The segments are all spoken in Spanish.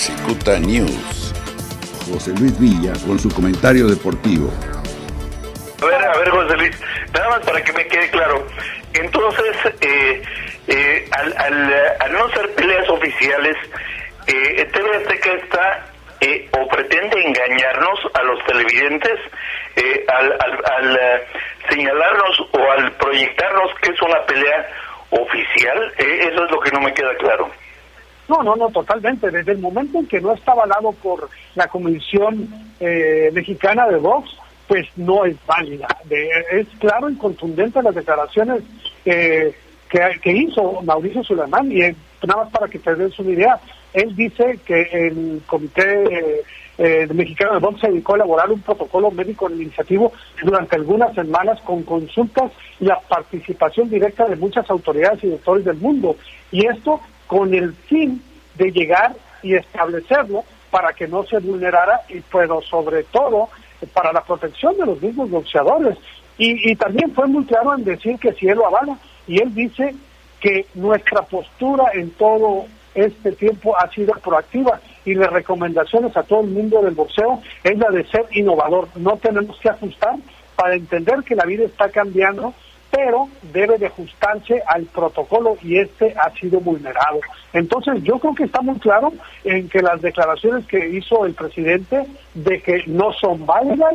Cicuta News. José Luis Villa con su comentario deportivo. A ver, a ver, José Luis, nada más para que me quede claro. Entonces, eh, eh, al, al, no ser peleas oficiales, eh, TV Azteca está eh, o pretende engañarnos a los televidentes eh, al, al, eh, señalarnos o al proyectarnos que es una pelea oficial, eso es lo que no me queda claro. No, no, no, totalmente. Desde el momento en que no está avalado por la Comisión Mexicana de Box, pues no es válida. es claro y contundente las declaraciones que, que, hizo Mauricio Suleiman y nada más para que te des una idea, él dice que el Comité eh, Mexicano de Box se dedicó a elaborar un protocolo médico administrativo durante algunas semanas con consultas y la participación directa de muchas autoridades y doctores del mundo. Y esto con el fin de llegar y establecerlo para que no se vulnerara y pero sobre todo para la protección de los mismos boxeadores. Y, y también fue muy claro en decir que si él lo avala, y él dice que nuestra postura en todo este tiempo ha sido proactiva y las recomendaciones a todo el mundo del boxeo es la de ser innovador. No tenemos que ajustar para entender que la vida está cambiando, pero debe de ajustarse al protocolo y este ha sido vulnerado. Entonces yo creo que está muy claro en que las declaraciones que hizo el presidente de que no son válidas,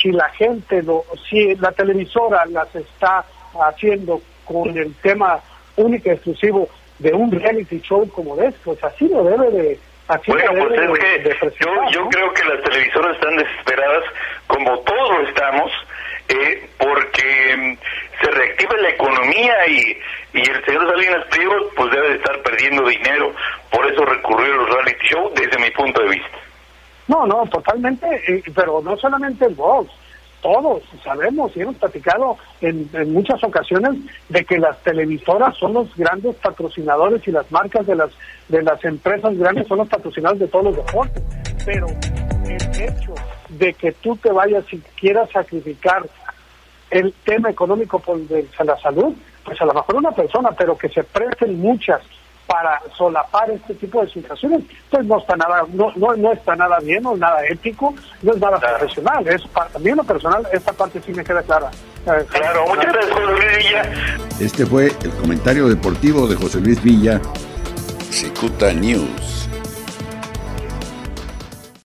si la gente, lo, si la televisora las está haciendo con el tema único y exclusivo de un reality show como de pues así lo debe de así bueno, pues es que yo, yo creo que las televisoras están desesperadas como todos lo estamos eh, porque mm, se reactiva economía y, y el señor Salinas Pliego pues debe de estar perdiendo dinero. Por eso recurrió a los reality show desde mi punto de vista. No no totalmente pero no solamente Vox todos sabemos y hemos platicado en, muchas ocasiones de que las televisoras son los grandes patrocinadores y las marcas de las de las empresas grandes son los patrocinadores de todos los deportes. Pero el hecho de que tú te vayas y quieras sacrificar el tema económico por la salud pues a lo mejor una persona pero que se presten muchas para solapar este tipo de situaciones, pues no está nada, no, no, está nada bien o nada ético, no es nada profesional, es para mí lo personal, esta parte sí me queda clara. Eh, claro, muchas gracias José Luis Villa. Este fue el comentario deportivo de José Luis Villa, Cicuta News.